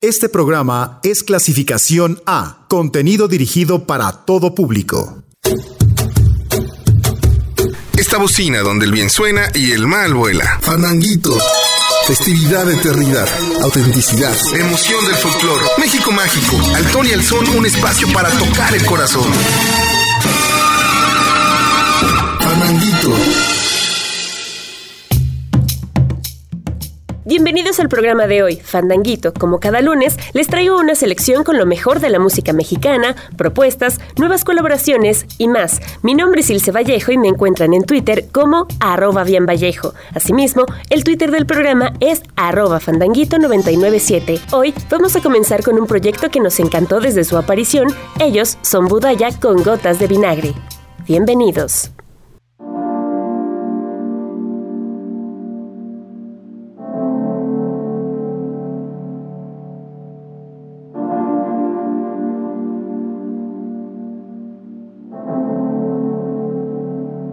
Este programa es clasificación A, contenido dirigido para todo público. Esta bocina donde el bien suena y el mal vuela. Fandanguito. Festividad, eternidad, autenticidad. Emoción del folclore. México mágico. Al ton y al son, un espacio para tocar el corazón. Fandanguito. Bienvenidos al programa de hoy, Fandanguito. Como cada lunes, les traigo una selección con lo mejor de la música mexicana, propuestas, nuevas colaboraciones y más. Mi nombre es Ilse Vallejo y me encuentran en Twitter como arroba bien Vallejo. Asimismo, el Twitter del programa es arroba fandanguito997. Hoy vamos a comenzar con un proyecto que nos encantó desde su aparición. Ellos son Budaya con gotas de vinagre. Bienvenidos.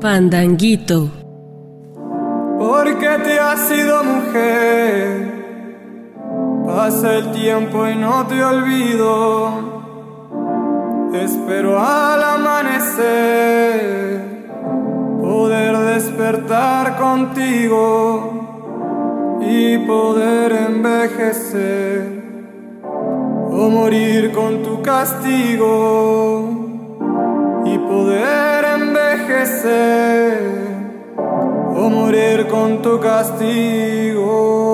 Fandanguito. Porque te has sido mujer. Pasa el tiempo y no te olvido. espero al amanecer poder despertar contigo y poder envejecer o morir con tu castigo y poder envejecer o morir con tu castigo.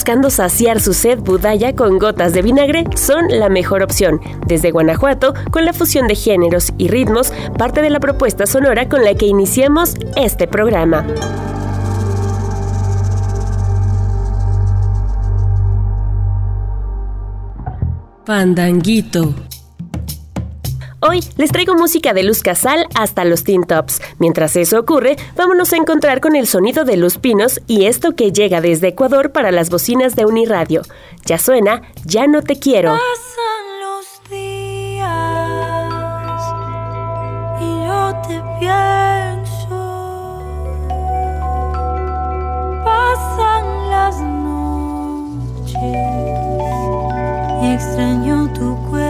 Buscando saciar su sed budaya con gotas de vinagre, son la mejor opción. Desde Guanajuato, con la fusión de géneros y ritmos, parte de la propuesta sonora con la que iniciamos este programa. Pandanguito. Hoy les traigo música de Luz Casal hasta los Teen Tops. Mientras eso ocurre, vámonos a encontrar con el sonido de Luz Pinos y esto que llega desde Ecuador para las bocinas de Uniradio. Ya suena, ya no te quiero. Pasan los días y yo te pienso. Pasan las noches y extraño tu es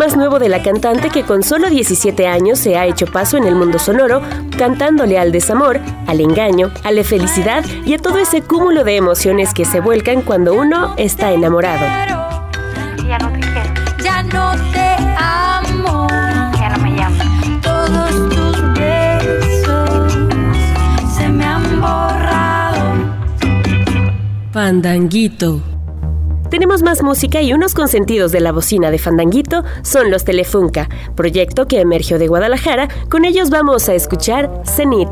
más nuevo de la cantante que con solo 17 años se ha hecho paso en el mundo sonoro, cantándole al desamor, al engaño, a la felicidad y a todo ese cúmulo de emociones que se vuelcan cuando uno está enamorado. Ya no te quiero. Ya no te amo. Ya no me. Todos tus besos se me han borrado. Pandanguito. Tenemos más música y unos consentidos de la bocina de Fandanguito son los Telefunca, proyecto que emergió de Guadalajara. Con ellos vamos a escuchar Zenit.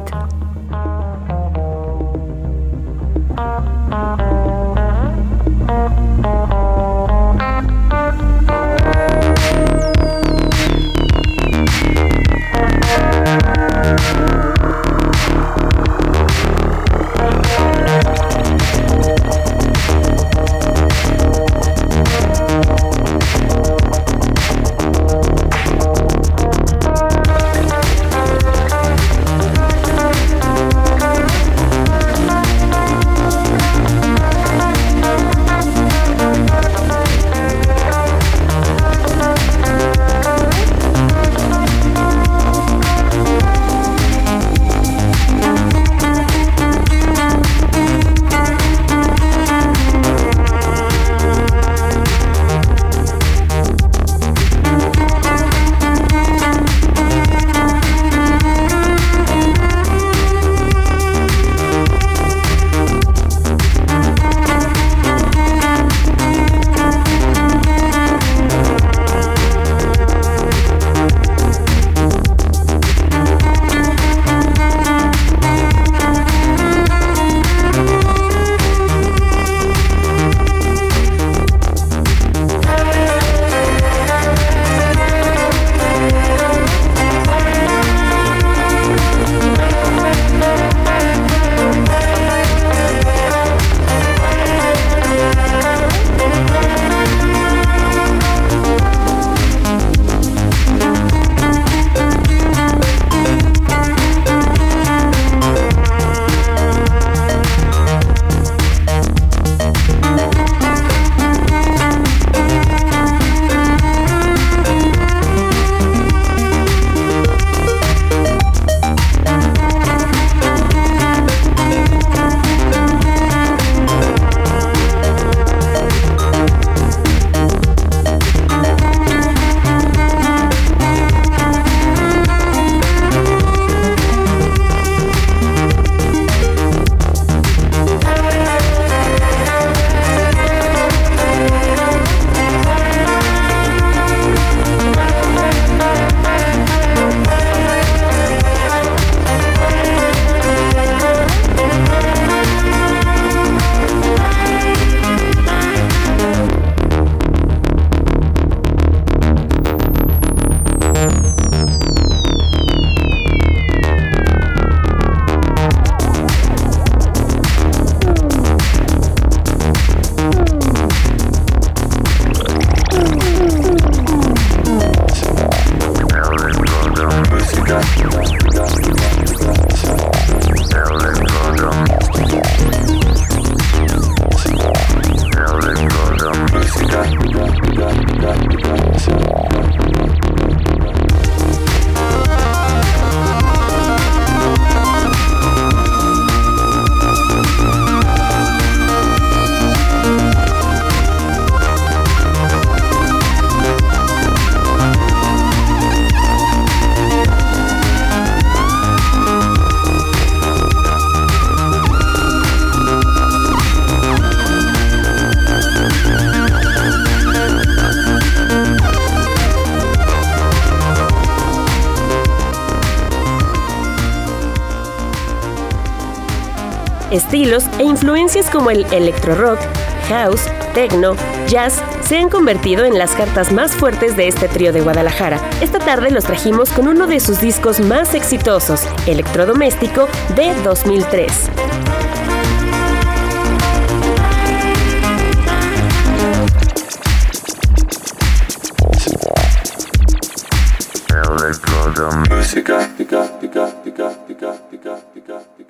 Thank you. Estilos e influencias como el electro rock, house, techno, jazz se han convertido en las cartas más fuertes de este trío de Guadalajara. Esta tarde los trajimos con uno de sus discos más exitosos, Electrodoméstico, de 2003.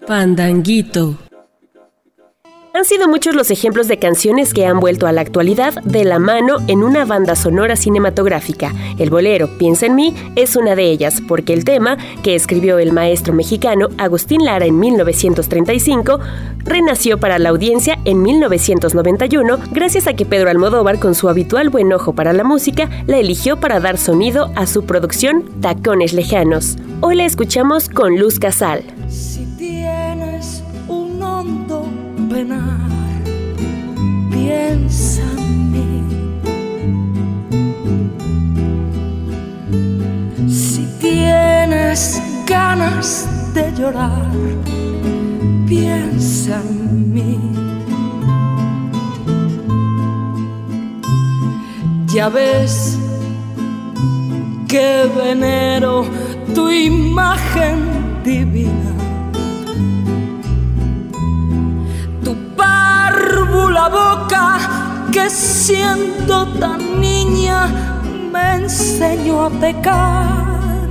Pandanguito han sido muchos los ejemplos de canciones que han vuelto a la actualidad de la mano en una banda sonora cinematográfica. El bolero Piensa en mí es una de ellas, porque el tema, que escribió el maestro mexicano Agustín Lara en 1935, renació para la audiencia en 1991 gracias a que Pedro Almodóvar, con su habitual buen ojo para la música, la eligió para dar sonido a su producción Tacones Lejanos. Hoy la escuchamos con Luz Casal. Piensa en mí. Si tienes ganas de llorar, piensa en mí. Ya ves que venero tu imagen divina la boca que siendo tan niña me enseñó a pecar.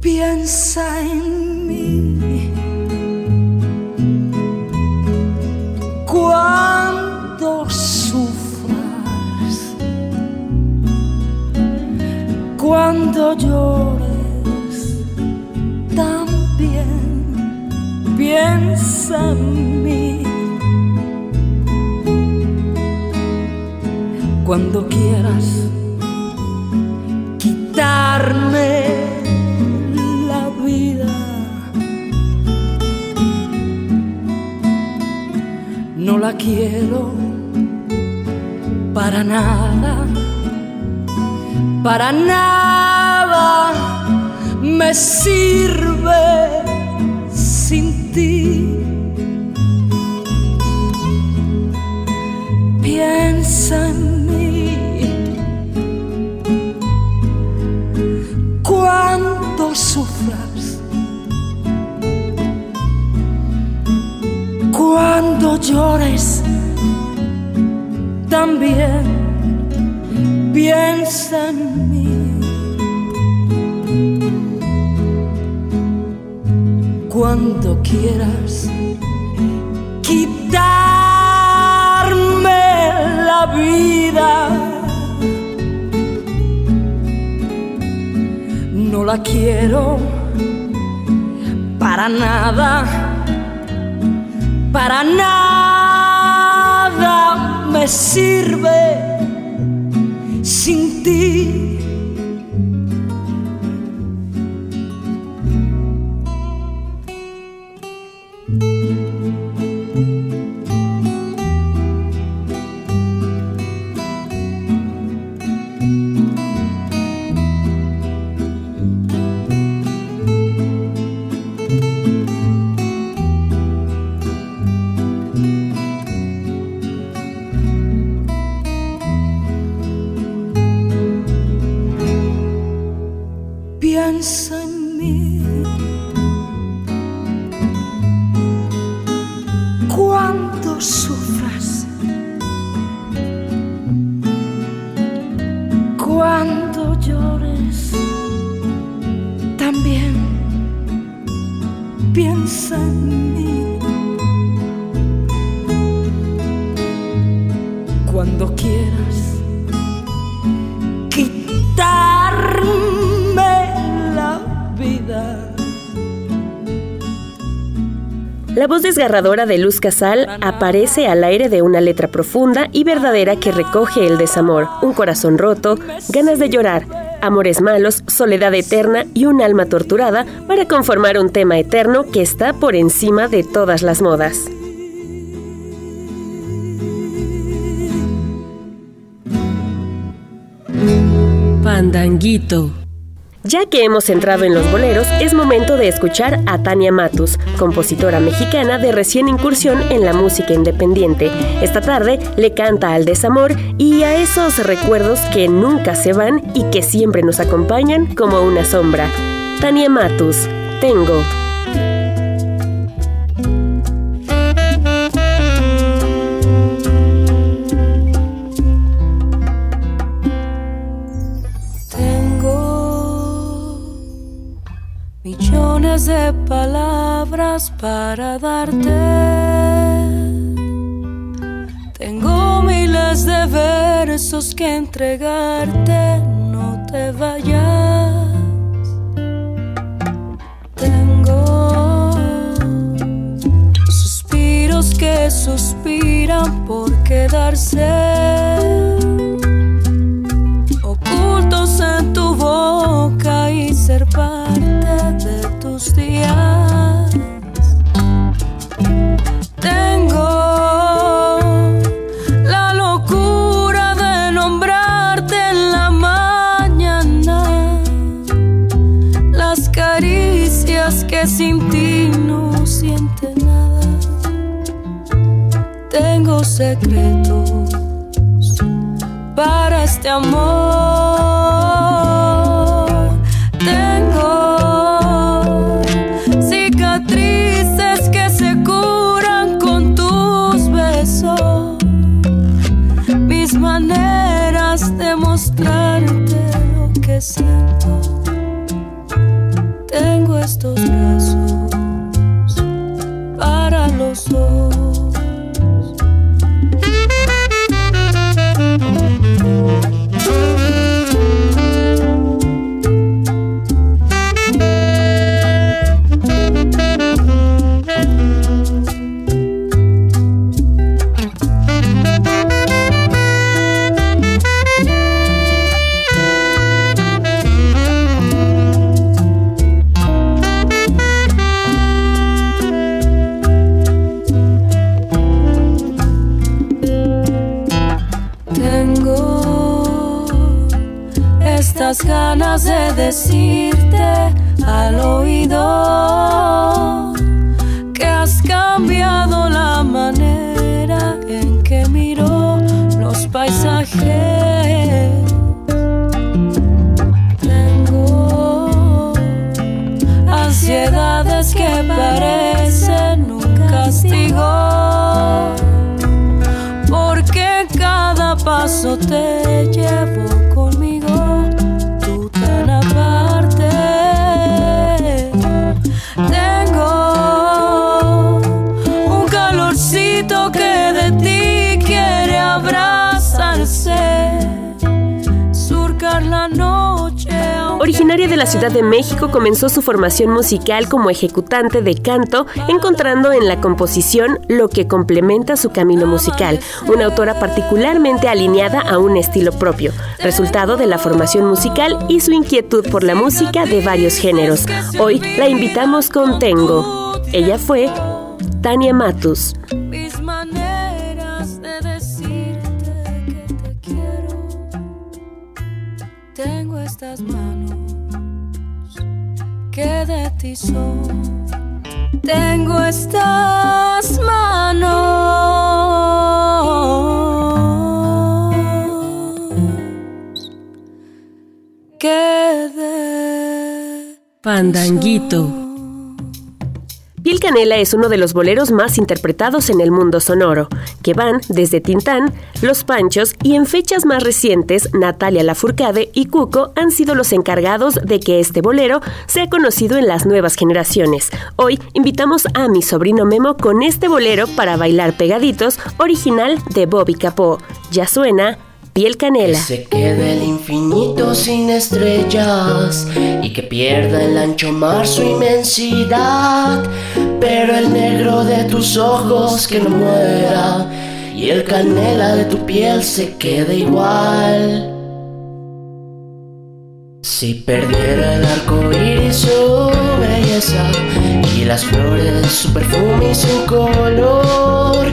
Piensa en mí cuando sufras, cuando llores piensa en mí. Cuando quieras quitarme la vida, no la quiero para nada, para nada La voz desgarradora de Luz Casal aparece al aire de una letra profunda y verdadera que recoge el desamor, un corazón roto, ganas de llorar, amores malos, soledad eterna y un alma torturada para conformar un tema eterno que está por encima de todas las modas. Pandanguito Ya que hemos entrado en los boleros, es momento de escuchar a Tania Matus, compositora mexicana de recién incursión en la música independiente. Esta tarde le canta al desamor y a esos recuerdos que nunca se van y que siempre nos acompañan como una sombra. Tania Matus, Tengo. De palabras para darte. Tengo miles de versos que entregarte, no te vayas. Tengo suspiros que suspiran por quedarse. Secretos para este amor. Ganas de decirte al oído que has cambiado la manera en que miro los paisajes. Tengo ansiedades que parecen un castigo porque cada paso te llevo la Ciudad de México, comenzó su formación musical como ejecutante de canto, encontrando en la composición lo que complementa su camino musical, una autora particularmente alineada a un estilo propio, resultado de la formación musical y su inquietud por la música de varios géneros. Hoy la invitamos con Tengo. Ella fue Tania Matus. Estas manos que de ti son. Tengo estas manos que de Pandanguito. Piel Canela es uno de los boleros más interpretados en el mundo sonoro, que van desde Tintán, Los Panchos y en fechas más recientes, Natalia Lafourcade y Cuco han sido los encargados de que este bolero sea conocido en las nuevas generaciones. Hoy invitamos a mi sobrino Memo con este bolero para bailar pegaditos, original de Bobby Capó. Ya suena piel canela. Que se quede el infinito sin estrellas y que pierda el ancho mar su inmensidad. Pero el negro de tus ojos que no muera y el canela de tu piel se quede igual. Si perdiera el arco iris su belleza y las flores su perfume y su color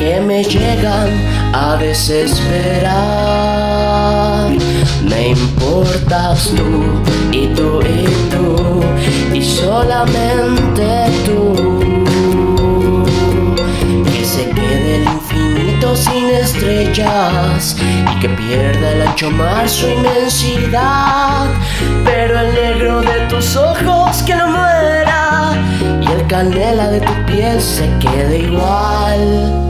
que me llegan a desesperar. Me importas tú y tú y tú y solamente tú. Que se quede el infinito sin estrellas y que pierda el ancho mar su inmensidad. Pero el negro de tus ojos que no muera y el canela de tu piel se quede igual.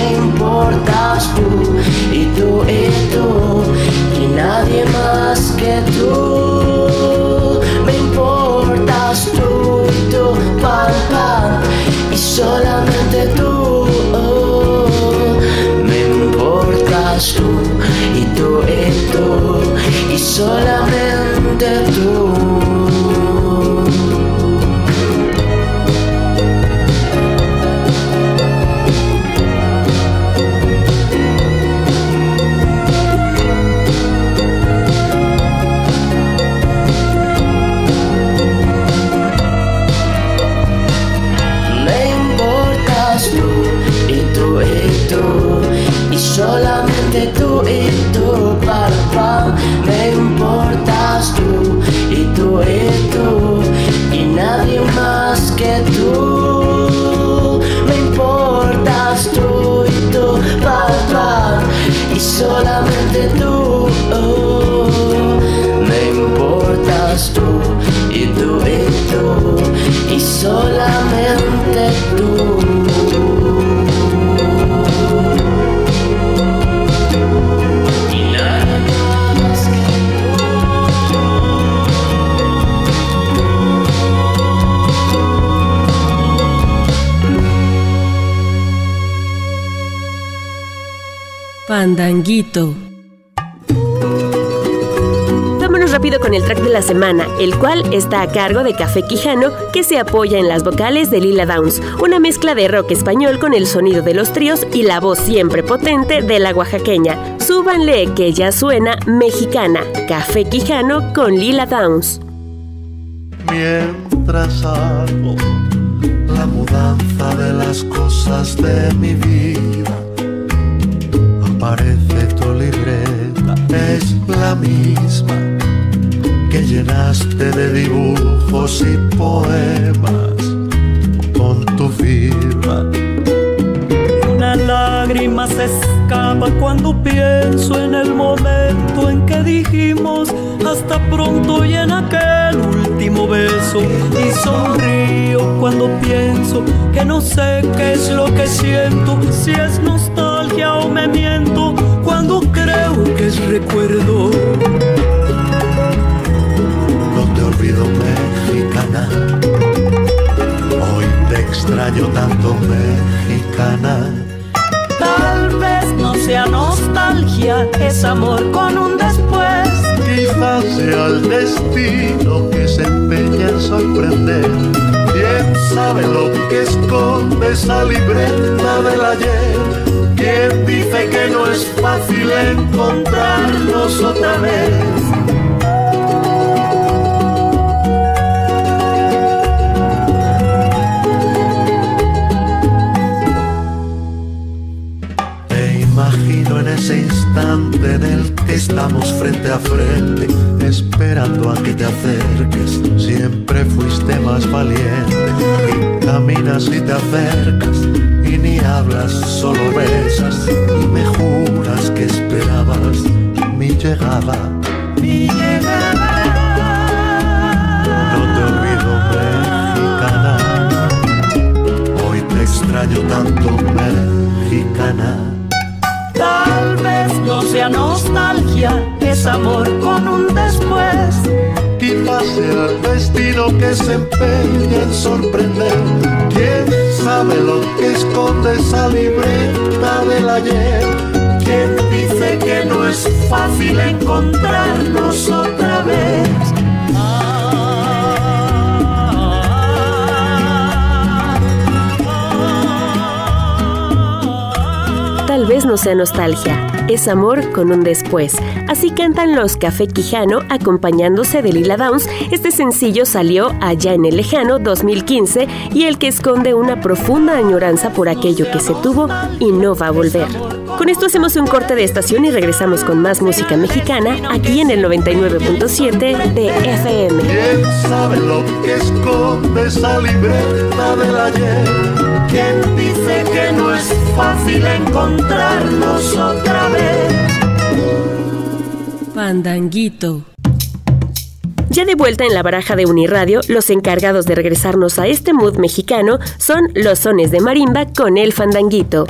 que tú me importas tú y tú para pa y solamente tú me importas tú y tú y tú y solamente tú solamente tú. Me importas tú y tú y tú y solamente Fandanguito. Vámonos rápido con el track de la semana, el cual está a cargo de Café Quijano, que se apoya en las vocales de Lila Downs, una mezcla de rock español con el sonido de los tríos y la voz siempre potente de la oaxaqueña. Súbanle que ya suena mexicana, Café Quijano con Lila Downs. Mientras hago la mudanza de las cosas de mi vida, aparece tu libreta, es la misma que llenaste de dibujos y poemas con tu firma. Una lágrima se escapa cuando pienso en el momento en que dijimos hasta pronto y en aquel último beso. Y sonrío cuando pienso que no sé qué es lo que siento, si es nostalgia o me miento, cuando creo que es recuerdo. No te olvido mexicana, hoy te extraño tanto mexicana. Tal vez no sea nostalgia, es amor con un después. Quizás sea el destino que se empeña en sorprender. ¿Quién sabe lo que esconde esa libreta del ayer? ¿Quién dice que no es fácil encontrarnos otra vez? Te imagino en ese instante en el que estamos frente a frente, esperando a que te acerques. Siempre fuiste más valiente. Caminas y te acercas hablas, solo besas y me juras que que esperabas mi llegada. Mi llegada. No te olvido, mexicana. Hoy te extraño tanto, mexicana. Tal vez no sea nostalgia, es amor con un después. Quizás sea el destino que se empeña en sorprender. ¿Quién sabe lo que esconde esa libreta del ayer? ¿Quién dice que no es fácil encontrarnos otra vez? Tal vez no sea nostalgia, es amor con un después. Así cantan los Café Quijano acompañándose de Lila Downs. Este sencillo salió allá en el lejano 2015 y el que esconde una profunda añoranza por aquello que se tuvo y no va a volver. Con esto hacemos un corte de estación y regresamos con más música mexicana aquí en el 99.7 de FM. ¿Quién sabe lo que esconde esa libreta del ayer? ¿Quién dice que no es fácil encontrarnos otra vez? Pandanguito. Ya de vuelta en la baraja de Uniradio, los encargados de regresarnos a este mood mexicano son los sones de marimba con el fandanguito.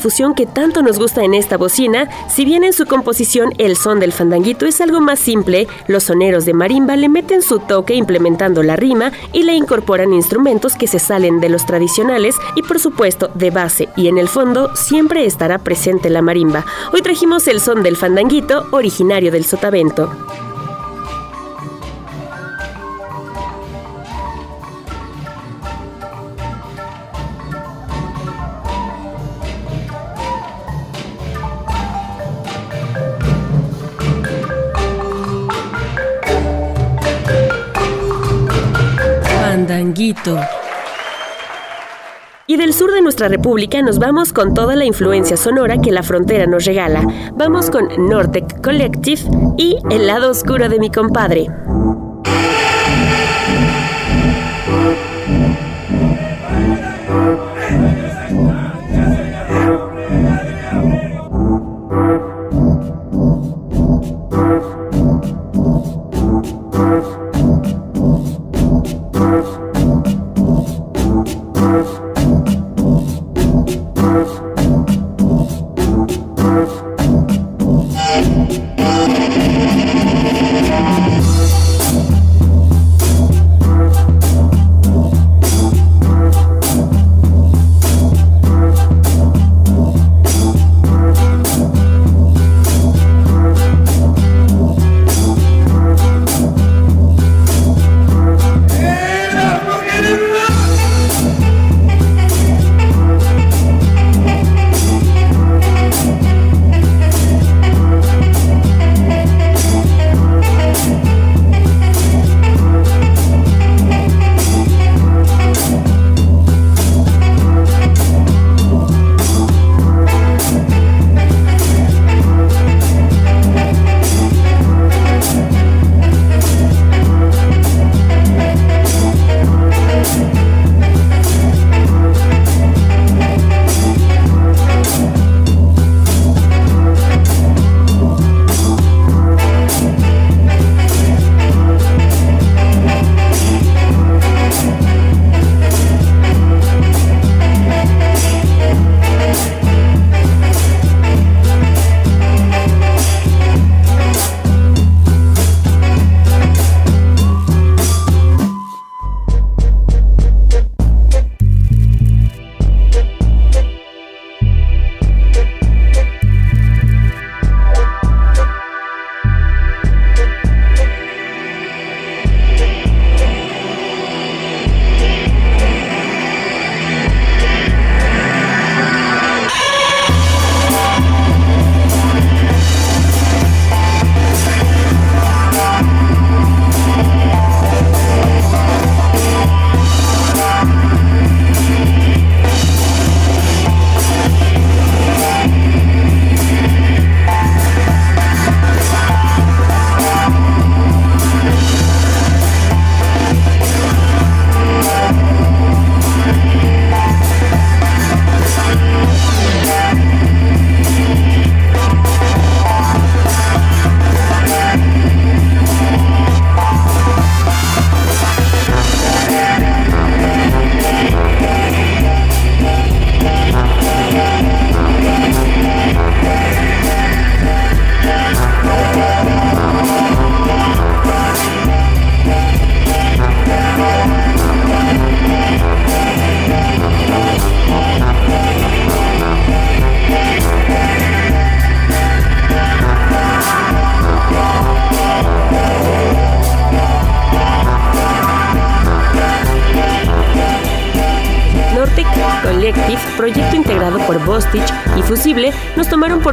Fusión que tanto nos gusta en esta bocina, si bien en su composición el son del fandanguito es algo más simple, los soneros de marimba le meten su toque implementando la rima y le incorporan instrumentos que se salen de los tradicionales y por supuesto de base y en el fondo siempre estará presente la marimba. Hoy trajimos el son del fandanguito originario del sotavento. Y del sur de nuestra república nos vamos con toda la influencia sonora que la frontera nos regala. Vamos con Nortec Collective y El lado oscuro de mi compadre.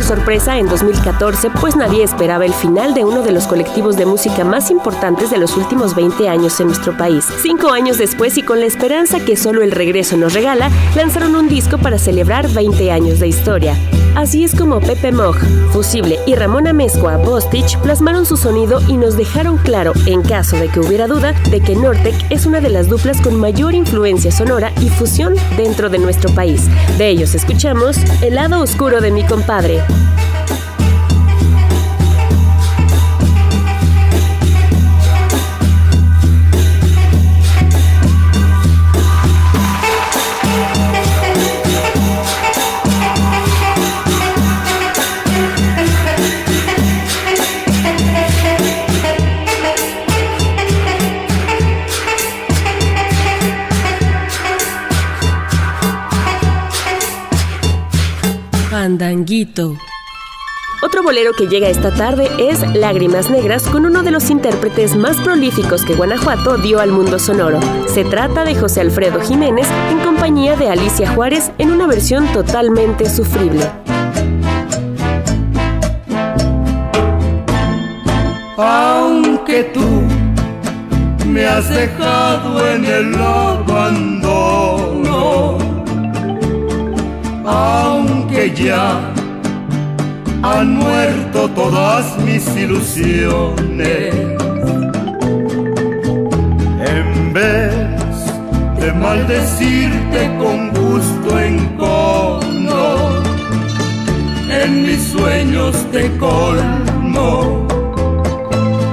Sorpresa en 2014, pues nadie esperaba el final de uno de los colectivos de música más importantes de los últimos 20 años en nuestro país. Cinco años después y con la esperanza que solo el regreso nos regala, lanzaron un disco para celebrar 20 años de historia. Así es como Pepe Mog, Fusible y Ramona Mezcua Bostich plasmaron su sonido y nos dejaron claro, en caso de que hubiera duda, de que Nortec es una de las duplas con mayor influencia sonora y fusión dentro de nuestro país. De ellos escuchamos El lado oscuro de mi compadre. Otro bolero que llega esta tarde es Lágrimas Negras con uno de los intérpretes más prolíficos que Guanajuato dio al mundo sonoro. Se trata de José Alfredo Jiménez en compañía de Alicia Juárez en una versión totalmente sufrible. Aunque tú me has dejado en el abandono, aunque ya han muerto todas mis ilusiones. En vez de maldecirte con gusto en cono, en mis sueños te colmo,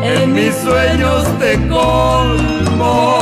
en mis sueños te colmo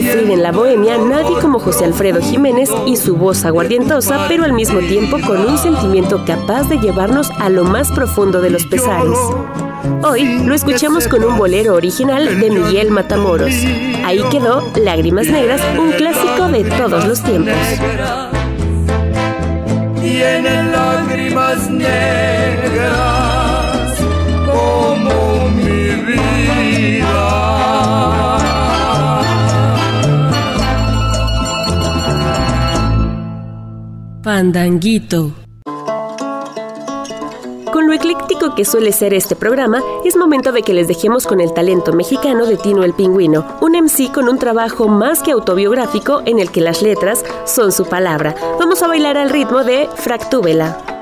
sufrir en la bohemia, nadie como José Alfredo Jiménez y su voz aguardientosa, pero al mismo tiempo con un sentimiento capaz de llevarnos a lo más profundo de los pesares. Hoy lo escuchamos con un bolero original de Miguel Matamoros. Ahí quedó Lágrimas Negras, un clásico de todos los tiempos. Lágrimas negras Pandanguito lo ecléctico que suele ser este programa, es momento de que les dejemos con el talento mexicano de Tino el Pingüino, un MC con un trabajo más que autobiográfico en el que las letras son su palabra. Vamos a bailar al ritmo de Fractúbela.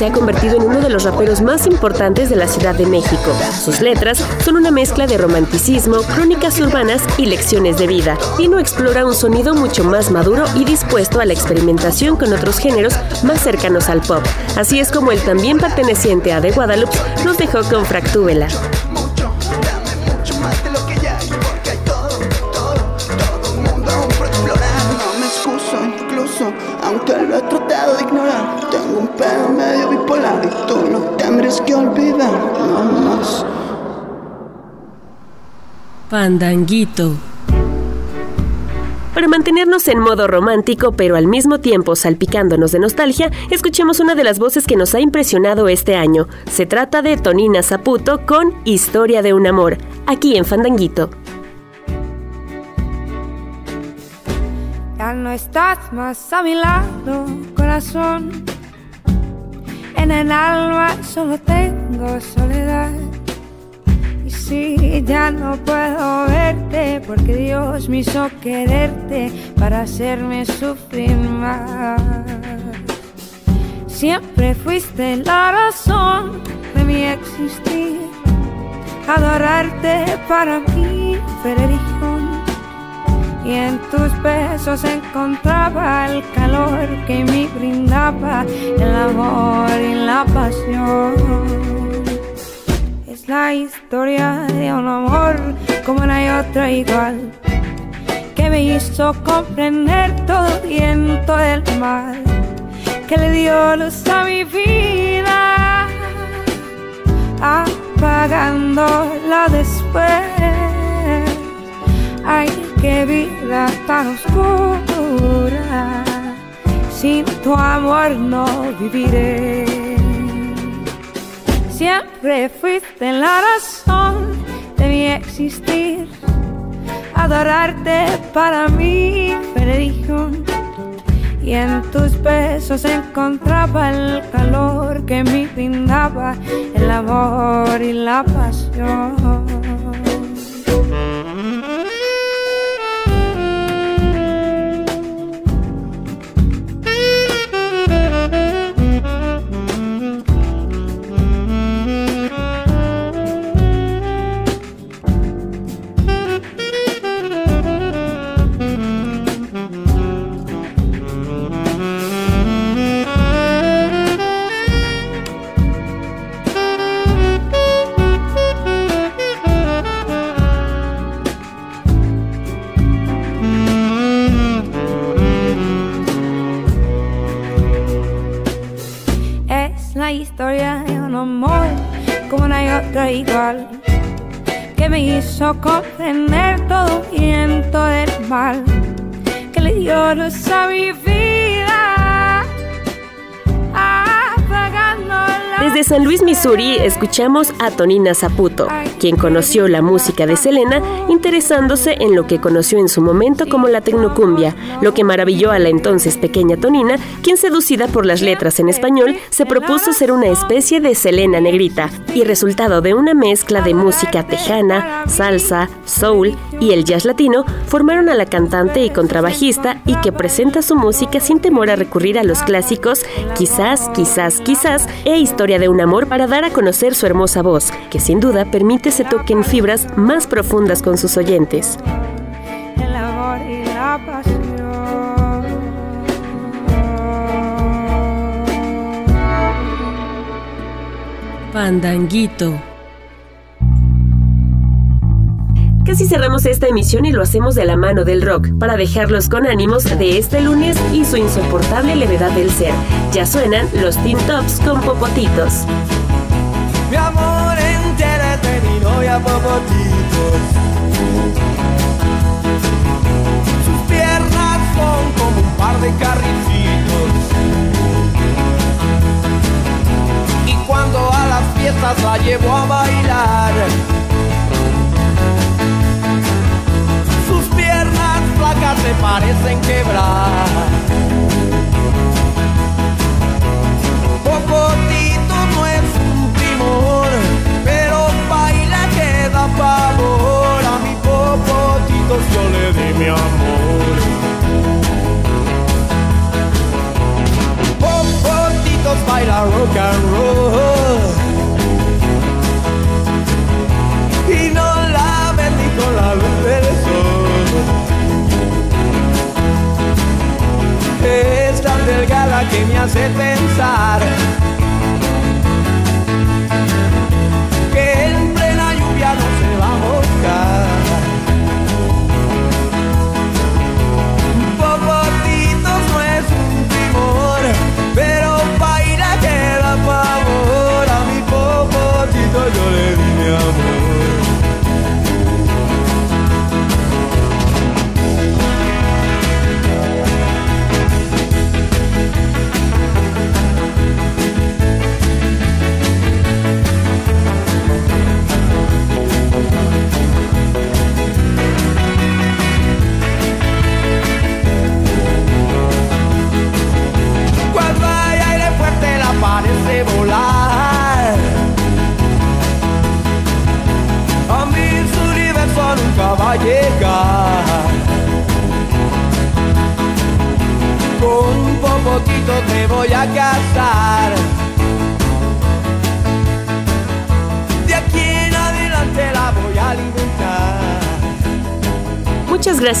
Se ha convertido en uno de los raperos más importantes de la Ciudad de México. Sus letras son una mezcla de romanticismo, crónicas urbanas y lecciones de vida. Tino explora un sonido mucho más maduro y dispuesto a la experimentación con otros géneros más cercanos al pop. Así es como el también perteneciente a The Guadalupe nos dejó con Fractúbela. dame Pandanguito. Para mantenernos en modo romántico, pero al mismo tiempo salpicándonos de nostalgia, escuchemos una de las voces que nos ha impresionado este año. Se trata de Tonina Zaputo con Historia de un amor, aquí en Fandanguito. Ya no estás más a mi lado, corazón. En el alma solo tengo soledad. Si ya no puedo verte, porque Dios me hizo quererte para hacerme sufrir más. Siempre fuiste la razón de mi existir. Adorarte para mí fue religión y en tus besos encontraba el calor que me brindaba el amor y la pasión. La historia de un amor como no hay otro igual, que me hizo comprender todo el viento del mal, que le dio luz a mi vida, apagándola después. Ay, qué vida tan oscura. Sin tu amor no viviré. Siempre fuiste la razón de mi existir. Adorarte para mí religión. Y en tus besos encontraba el calor que me brindaba el amor y la pasión. Escuchamos a Tonina Zaputo, quien conoció la música de Selena interesándose en lo que conoció en su momento como la tecnocumbia, lo que maravilló a la entonces pequeña Tonina, quien seducida por las letras en español, se propuso ser una especie de Selena negrita, y resultado de una mezcla de música tejana, salsa, soul y el jazz latino, formaron a la cantante y contrabajista y que presenta su música sin temor a recurrir a los clásicos Quizás, quizás, quizás e Historia de un amor para dar a conocer su hermosa voz, que sin duda permite se toquen fibras más profundas con sus oyentes. El amor y la pasión. Pandanguito. Cerramos esta emisión y lo hacemos de la mano del rock, para dejarlos con ánimos de este lunes y su insoportable levedad del ser. Ya suenan los Teen Tops con popotitos. Mi amor entretenido y a popotitos. Sus piernas son como un par de carricitos. Y cuando a las fiestas la llevo a bailar se parecen quebrar. Popotito no es un timor, pero baila que da pavor. A mi popotito yo le di mi amor. Popotitos baila rock and roll. Y no la ven ni con la luz del delgada que me hace pensar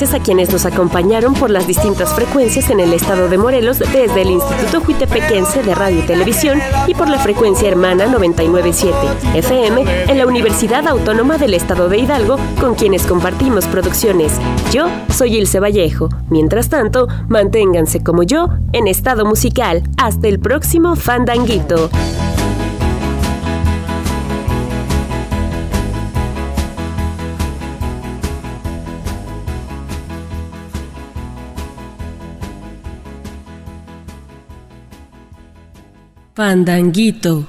a quienes nos acompañaron por las distintas frecuencias en el estado de Morelos desde el Instituto Juitepequense de Radio y Televisión y por la frecuencia hermana 997 FM en la Universidad Autónoma del Estado de Hidalgo con quienes compartimos producciones. Yo soy Ilse Vallejo. Mientras tanto, manténganse como yo en estado musical. Hasta el próximo Fandanguito. Pandanguito